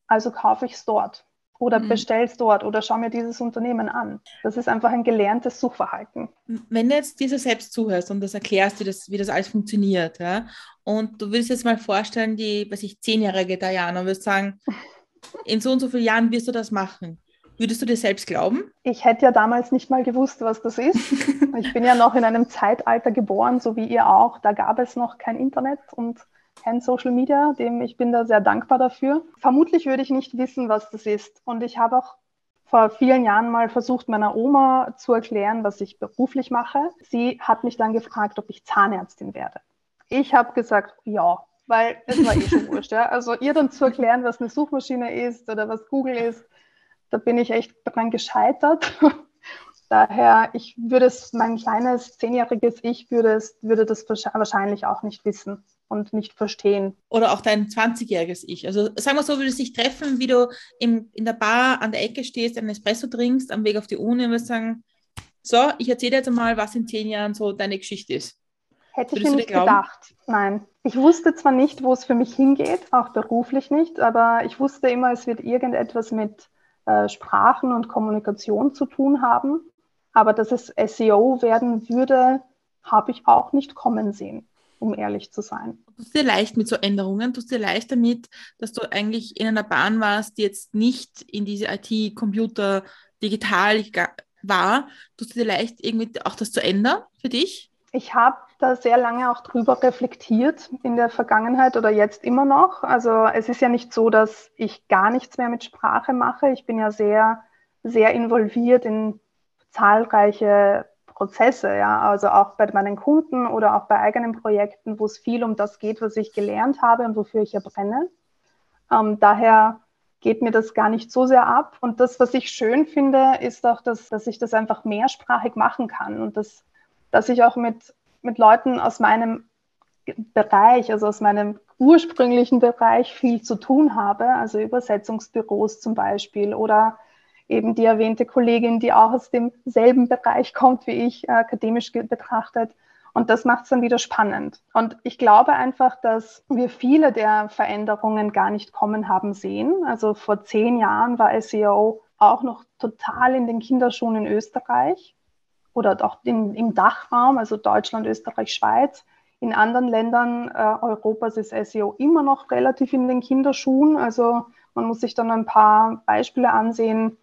[SPEAKER 3] also kaufe ich es dort. Oder mhm. bestellst dort oder schau mir dieses Unternehmen an. Das ist einfach ein gelerntes Suchverhalten.
[SPEAKER 2] Wenn du jetzt dir selbst zuhörst und das erklärst, wie das, wie das alles funktioniert, ja, und du willst jetzt mal vorstellen, die, was ich, zehnjährige Diana, und wirst sagen, in so und so vielen Jahren wirst du das machen. Würdest du dir selbst glauben?
[SPEAKER 3] Ich hätte ja damals nicht mal gewusst, was das ist. ich bin ja noch in einem Zeitalter geboren, so wie ihr auch. Da gab es noch kein Internet und kein Social Media, dem ich bin da sehr dankbar dafür. Vermutlich würde ich nicht wissen, was das ist. Und ich habe auch vor vielen Jahren mal versucht, meiner Oma zu erklären, was ich beruflich mache. Sie hat mich dann gefragt, ob ich Zahnärztin werde. Ich habe gesagt, ja, weil es war eh schon wurscht. Ja? Also ihr dann zu erklären, was eine Suchmaschine ist oder was Google ist, da bin ich echt dran gescheitert. Daher, ich würde es, mein kleines zehnjähriges Ich würde, es, würde das wahrscheinlich auch nicht wissen und nicht verstehen.
[SPEAKER 2] Oder auch dein 20-jähriges Ich. Also sagen wir so, würdest du dich treffen, wie du im, in der Bar an der Ecke stehst, einen Espresso trinkst, am Weg auf die Uni und wirst sagen, so, ich erzähle jetzt mal, was in zehn Jahren so deine Geschichte ist.
[SPEAKER 3] Hätte ich nicht gedacht. Nein. Ich wusste zwar nicht, wo es für mich hingeht, auch beruflich nicht, aber ich wusste immer, es wird irgendetwas mit äh, Sprachen und Kommunikation zu tun haben. Aber dass es SEO werden würde, habe ich auch nicht kommen sehen, um ehrlich zu sein.
[SPEAKER 2] Tust du dir leicht mit so Änderungen? Tust du dir leicht damit, dass du eigentlich in einer Bahn warst, die jetzt nicht in diese IT, Computer, digital war? Tust du dir leicht, irgendwie auch das zu ändern für dich?
[SPEAKER 3] Ich habe da sehr lange auch drüber reflektiert in der Vergangenheit oder jetzt immer noch. Also es ist ja nicht so, dass ich gar nichts mehr mit Sprache mache. Ich bin ja sehr, sehr involviert in zahlreiche Prozesse, ja, also auch bei meinen Kunden oder auch bei eigenen Projekten, wo es viel um das geht, was ich gelernt habe und wofür ich ja brenne. Ähm, daher geht mir das gar nicht so sehr ab. Und das, was ich schön finde, ist auch, dass, dass ich das einfach mehrsprachig machen kann und das dass ich auch mit, mit Leuten aus meinem Bereich, also aus meinem ursprünglichen Bereich viel zu tun habe, also Übersetzungsbüros zum Beispiel oder eben die erwähnte Kollegin, die auch aus demselben Bereich kommt wie ich, akademisch betrachtet. Und das macht es dann wieder spannend. Und ich glaube einfach, dass wir viele der Veränderungen gar nicht kommen haben sehen. Also vor zehn Jahren war SEO auch noch total in den Kinderschuhen in Österreich oder auch in, im Dachraum, also Deutschland, Österreich, Schweiz. In anderen Ländern äh, Europas ist SEO immer noch relativ in den Kinderschuhen. Also man muss sich dann ein paar Beispiele ansehen.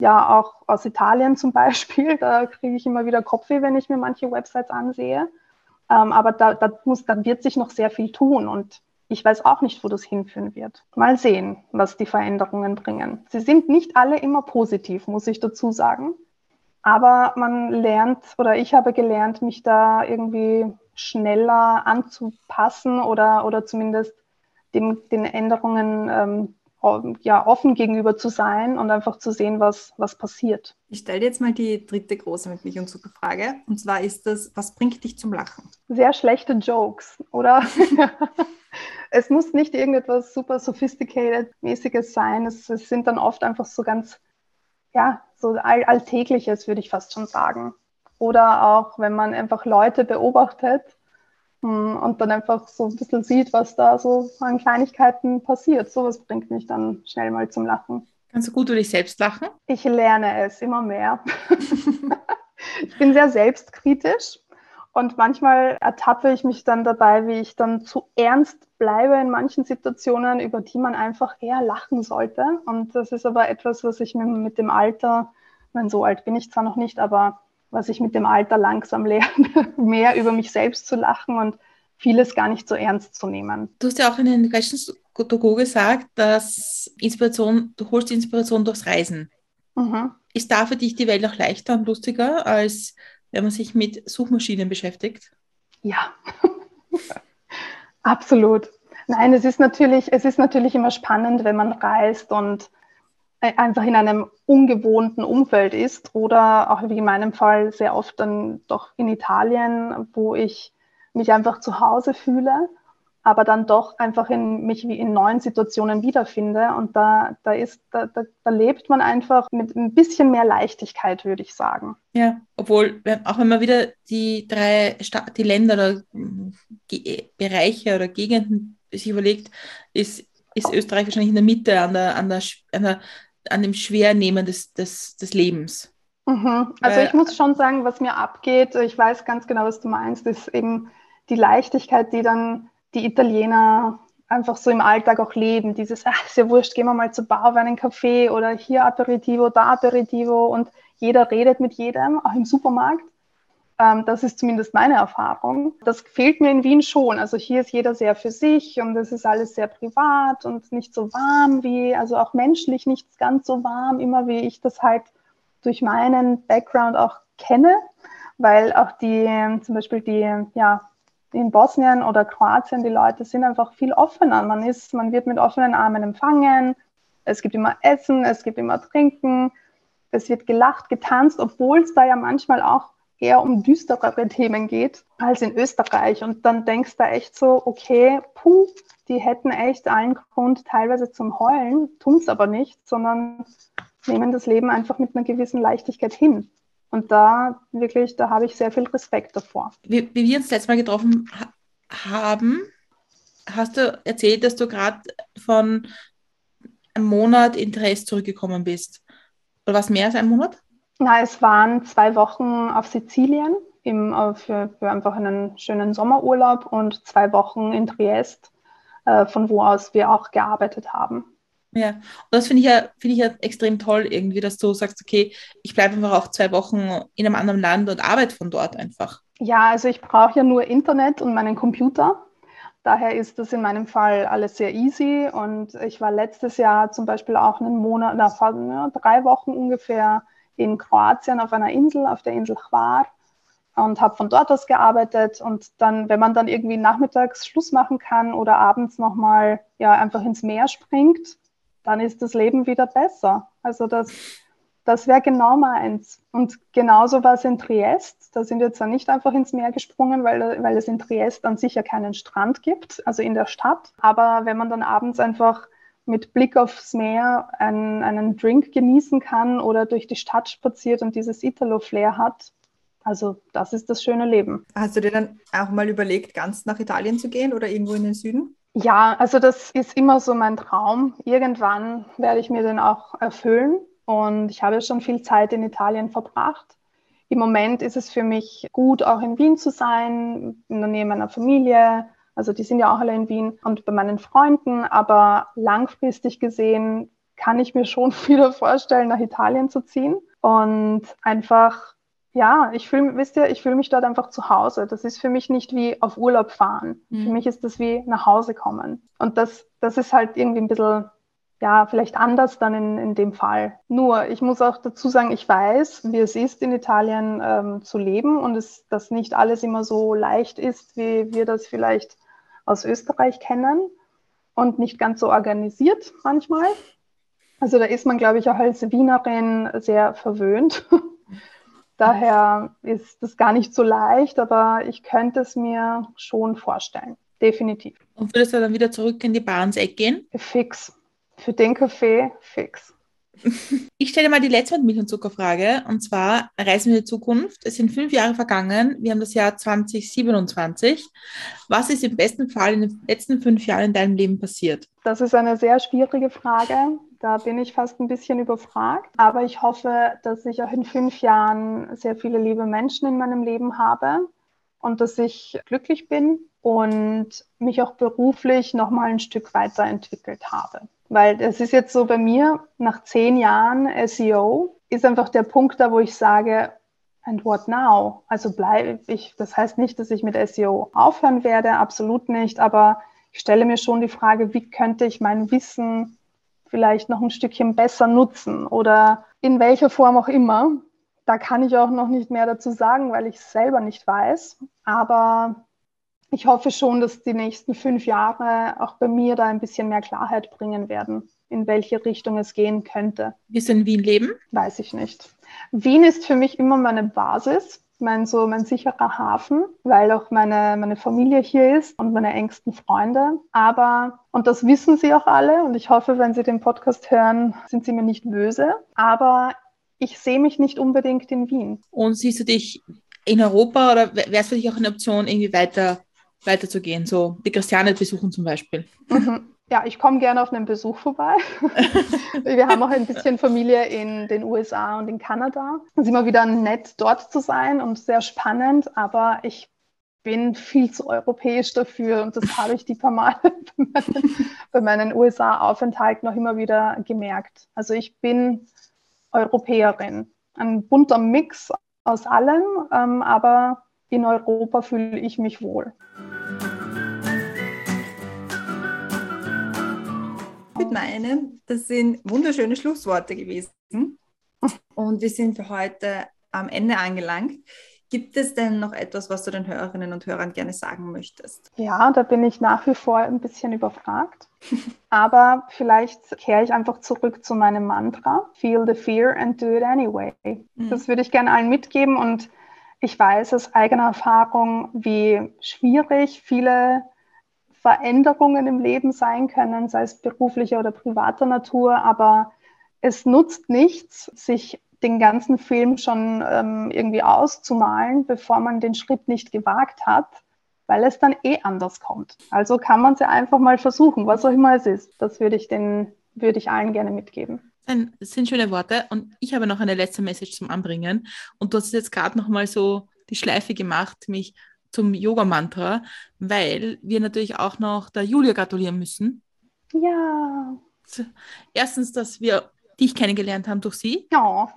[SPEAKER 3] Ja, auch aus Italien zum Beispiel. Da kriege ich immer wieder Kopfweh, wenn ich mir manche Websites ansehe. Ähm, aber da, da, muss, da wird sich noch sehr viel tun. Und ich weiß auch nicht, wo das hinführen wird. Mal sehen, was die Veränderungen bringen. Sie sind nicht alle immer positiv, muss ich dazu sagen. Aber man lernt oder ich habe gelernt, mich da irgendwie schneller anzupassen oder, oder zumindest dem, den Änderungen ähm, ja, offen gegenüber zu sein und einfach zu sehen, was, was passiert.
[SPEAKER 1] Ich stelle jetzt mal die dritte große mit mich und super Frage. Und zwar ist das, was bringt dich zum Lachen?
[SPEAKER 3] Sehr schlechte Jokes, oder? es muss nicht irgendetwas super sophisticated mäßiges sein. Es, es sind dann oft einfach so ganz ja, so all, Alltägliches, würde ich fast schon sagen. Oder auch, wenn man einfach Leute beobachtet und dann einfach so ein bisschen sieht, was da so an Kleinigkeiten passiert. Sowas bringt mich dann schnell mal zum Lachen.
[SPEAKER 2] Kannst du gut über dich selbst lachen?
[SPEAKER 3] Ich lerne es immer mehr. ich bin sehr selbstkritisch und manchmal ertappe ich mich dann dabei, wie ich dann zu ernst bleibe in manchen Situationen, über die man einfach eher lachen sollte. Und das ist aber etwas, was ich mit dem Alter, ich meine, so alt bin ich zwar noch nicht, aber was ich mit dem Alter langsam lerne, mehr über mich selbst zu lachen und vieles gar nicht so ernst zu nehmen.
[SPEAKER 2] Du hast ja auch in den Questions to Go gesagt, dass Inspiration, du holst Inspiration durchs Reisen. Mhm. Ist da für dich die Welt auch leichter und lustiger, als wenn man sich mit Suchmaschinen beschäftigt?
[SPEAKER 3] Ja, absolut. Nein, es ist natürlich, es ist natürlich immer spannend, wenn man reist und einfach in einem ungewohnten Umfeld ist oder auch wie in meinem Fall sehr oft dann doch in Italien, wo ich mich einfach zu Hause fühle aber dann doch einfach in mich wie in neuen Situationen wiederfinde. Und da, da ist, da, da, da lebt man einfach mit ein bisschen mehr Leichtigkeit, würde ich sagen.
[SPEAKER 2] Ja, obwohl, auch wenn man wieder die drei Sta die Länder oder Ge Bereiche oder Gegenden sich überlegt, ist, ist Österreich wahrscheinlich in der Mitte an der, an der, an der an dem Schwernehmen des, des, des Lebens.
[SPEAKER 3] Mhm. Also ich muss schon sagen, was mir abgeht, ich weiß ganz genau, was du meinst, ist eben die Leichtigkeit, die dann die Italiener einfach so im Alltag auch leben. Dieses, ach, ist ja wurscht, gehen wir mal zu Bar, einen Kaffee oder hier Aperitivo, da Aperitivo und jeder redet mit jedem, auch im Supermarkt. Ähm, das ist zumindest meine Erfahrung. Das fehlt mir in Wien schon. Also hier ist jeder sehr für sich und es ist alles sehr privat und nicht so warm wie, also auch menschlich nicht ganz so warm, immer wie ich das halt durch meinen Background auch kenne, weil auch die, zum Beispiel die, ja, in Bosnien oder Kroatien, die Leute sind einfach viel offener. Man ist, man wird mit offenen Armen empfangen. Es gibt immer Essen, es gibt immer Trinken. Es wird gelacht, getanzt, obwohl es da ja manchmal auch eher um düsterere Themen geht als in Österreich. Und dann denkst du echt so, okay, puh, die hätten echt allen Grund teilweise zum Heulen, tun es aber nicht, sondern nehmen das Leben einfach mit einer gewissen Leichtigkeit hin. Und da wirklich, da habe ich sehr viel Respekt davor.
[SPEAKER 2] Wie, wie wir uns letztes Mal getroffen ha haben, hast du erzählt, dass du gerade von einem Monat in Dres zurückgekommen bist. Oder was mehr als ein Monat?
[SPEAKER 3] Na, es waren zwei Wochen auf Sizilien im, äh, für, für einfach einen schönen Sommerurlaub und zwei Wochen in Triest, äh, von wo aus wir auch gearbeitet haben.
[SPEAKER 2] Ja, und das finde ich ja, finde ich ja extrem toll irgendwie, dass du sagst, okay, ich bleibe einfach auch zwei Wochen in einem anderen Land und arbeite von dort einfach.
[SPEAKER 3] Ja, also ich brauche ja nur Internet und meinen Computer. Daher ist das in meinem Fall alles sehr easy. Und ich war letztes Jahr zum Beispiel auch einen Monat, na, drei Wochen ungefähr in Kroatien auf einer Insel, auf der Insel Hvar und habe von dort aus gearbeitet. Und dann, wenn man dann irgendwie nachmittags Schluss machen kann oder abends nochmal ja, einfach ins Meer springt, dann ist das Leben wieder besser. Also das, das wäre genau meins. Und genauso war es in Triest. Da sind wir zwar nicht einfach ins Meer gesprungen, weil, weil es in Triest an sich ja keinen Strand gibt, also in der Stadt. Aber wenn man dann abends einfach mit Blick aufs Meer einen, einen Drink genießen kann oder durch die Stadt spaziert und dieses Italo-Flair hat, also das ist das schöne Leben.
[SPEAKER 1] Hast du dir dann auch mal überlegt, ganz nach Italien zu gehen oder irgendwo in den Süden?
[SPEAKER 3] Ja, also das ist immer so mein Traum. Irgendwann werde ich mir den auch erfüllen. Und ich habe schon viel Zeit in Italien verbracht. Im Moment ist es für mich gut, auch in Wien zu sein, in der Nähe meiner Familie. Also die sind ja auch alle in Wien und bei meinen Freunden. Aber langfristig gesehen kann ich mir schon wieder vorstellen, nach Italien zu ziehen und einfach ja, ich fühle, wisst ihr, ich fühle mich dort einfach zu Hause. Das ist für mich nicht wie auf Urlaub fahren. Mhm. Für mich ist das wie nach Hause kommen. Und das, das ist halt irgendwie ein bisschen, ja, vielleicht anders dann in, in dem Fall. Nur, ich muss auch dazu sagen, ich weiß, wie es ist, in Italien ähm, zu leben und es, dass nicht alles immer so leicht ist, wie wir das vielleicht aus Österreich kennen und nicht ganz so organisiert manchmal. Also da ist man, glaube ich, auch als Wienerin sehr verwöhnt. Daher ist das gar nicht so leicht, aber ich könnte es mir schon vorstellen. Definitiv.
[SPEAKER 2] Und würdest du dann wieder zurück in die Bar ins Eck gehen?
[SPEAKER 3] Fix. Für den Kaffee fix.
[SPEAKER 2] Ich stelle mal die letzte mit Milch und Zuckerfrage und zwar Reisen wir in die Zukunft. Es sind fünf Jahre vergangen. Wir haben das Jahr 2027. Was ist im besten Fall in den letzten fünf Jahren in deinem Leben passiert?
[SPEAKER 3] Das ist eine sehr schwierige Frage. Da bin ich fast ein bisschen überfragt. Aber ich hoffe, dass ich auch in fünf Jahren sehr viele liebe Menschen in meinem Leben habe und dass ich glücklich bin und mich auch beruflich noch mal ein Stück weiterentwickelt habe. Weil es ist jetzt so bei mir, nach zehn Jahren SEO ist einfach der Punkt da, wo ich sage, and what now? Also bleibe ich, das heißt nicht, dass ich mit SEO aufhören werde, absolut nicht, aber ich stelle mir schon die Frage, wie könnte ich mein Wissen vielleicht noch ein Stückchen besser nutzen oder in welcher Form auch immer. Da kann ich auch noch nicht mehr dazu sagen, weil ich es selber nicht weiß. Aber ich hoffe schon, dass die nächsten fünf Jahre auch bei mir da ein bisschen mehr Klarheit bringen werden, in welche Richtung es gehen könnte.
[SPEAKER 2] Wie ist in Wien leben?
[SPEAKER 3] Weiß ich nicht. Wien ist für mich immer meine Basis mein, so mein sicherer Hafen, weil auch meine, meine Familie hier ist und meine engsten Freunde. Aber, und das wissen sie auch alle, und ich hoffe, wenn sie den Podcast hören, sind sie mir nicht böse. Aber ich sehe mich nicht unbedingt in Wien.
[SPEAKER 2] Und siehst du dich in Europa oder wäre es für dich auch eine Option, irgendwie weiter, weiter zu gehen, so die Christiane besuchen zum Beispiel?
[SPEAKER 3] Mhm. Ja, ich komme gerne auf einen Besuch vorbei. Wir haben auch ein bisschen Familie in den USA und in Kanada. Es ist immer wieder nett, dort zu sein und sehr spannend, aber ich bin viel zu europäisch dafür und das habe ich die paar Mal bei meinen, bei meinen USA-Aufenthalten noch immer wieder gemerkt. Also ich bin Europäerin, ein bunter Mix aus allem, ähm, aber in Europa fühle ich mich wohl.
[SPEAKER 1] Mit meinem, das sind wunderschöne Schlussworte gewesen. Und wir sind für heute am Ende angelangt. Gibt es denn noch etwas, was du den Hörerinnen und Hörern gerne sagen möchtest?
[SPEAKER 3] Ja, da bin ich nach wie vor ein bisschen überfragt. Aber vielleicht kehre ich einfach zurück zu meinem Mantra. Feel the fear and do it anyway. Mhm. Das würde ich gerne allen mitgeben und ich weiß aus eigener Erfahrung, wie schwierig viele Veränderungen im Leben sein können, sei es beruflicher oder privater Natur, aber es nutzt nichts, sich den ganzen Film schon ähm, irgendwie auszumalen, bevor man den Schritt nicht gewagt hat, weil es dann eh anders kommt. Also kann man es ja einfach mal versuchen, was auch immer es ist. Das würde ich, den, würde ich allen gerne mitgeben.
[SPEAKER 2] Das sind schöne Worte und ich habe noch eine letzte Message zum Anbringen und du hast jetzt gerade noch mal so die Schleife gemacht, mich zum Yoga-Mantra, weil wir natürlich auch noch der Julia gratulieren müssen.
[SPEAKER 3] Ja.
[SPEAKER 2] Erstens, dass wir dich kennengelernt haben durch sie.
[SPEAKER 3] Ja.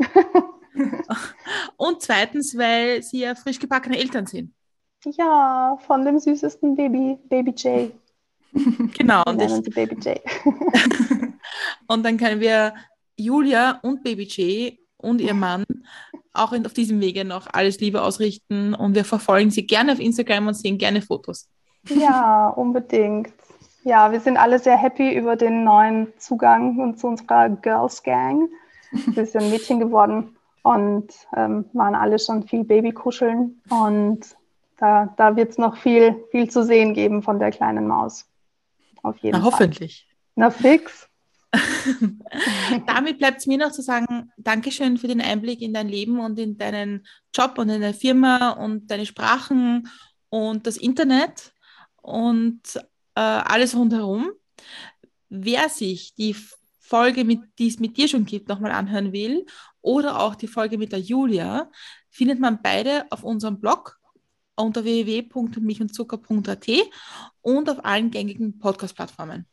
[SPEAKER 2] und zweitens, weil sie ja frisch gebackene Eltern sind.
[SPEAKER 3] Ja, von dem süßesten Baby, Baby J.
[SPEAKER 2] Genau.
[SPEAKER 3] Nennen sie Baby J.
[SPEAKER 2] und dann können wir Julia und Baby J und ihr Mann auch auf diesem Wege noch alles Liebe ausrichten und wir verfolgen sie gerne auf Instagram und sehen gerne Fotos.
[SPEAKER 3] Ja, unbedingt. Ja, wir sind alle sehr happy über den neuen Zugang zu unserer Girls Gang. Wir sind Mädchen geworden und ähm, waren alle schon viel Babykuscheln und da, da wird es noch viel, viel zu sehen geben von der kleinen Maus. Auf jeden
[SPEAKER 2] Na, Fall. Hoffentlich.
[SPEAKER 3] Na fix.
[SPEAKER 2] Damit bleibt es mir noch zu sagen, Dankeschön für den Einblick in dein Leben und in deinen Job und in deine Firma und deine Sprachen und das Internet und äh, alles rundherum. Wer sich die Folge, mit, die es mit dir schon gibt, nochmal anhören will oder auch die Folge mit der Julia, findet man beide auf unserem Blog unter www.milchundzucker.at und auf allen gängigen Podcast-Plattformen.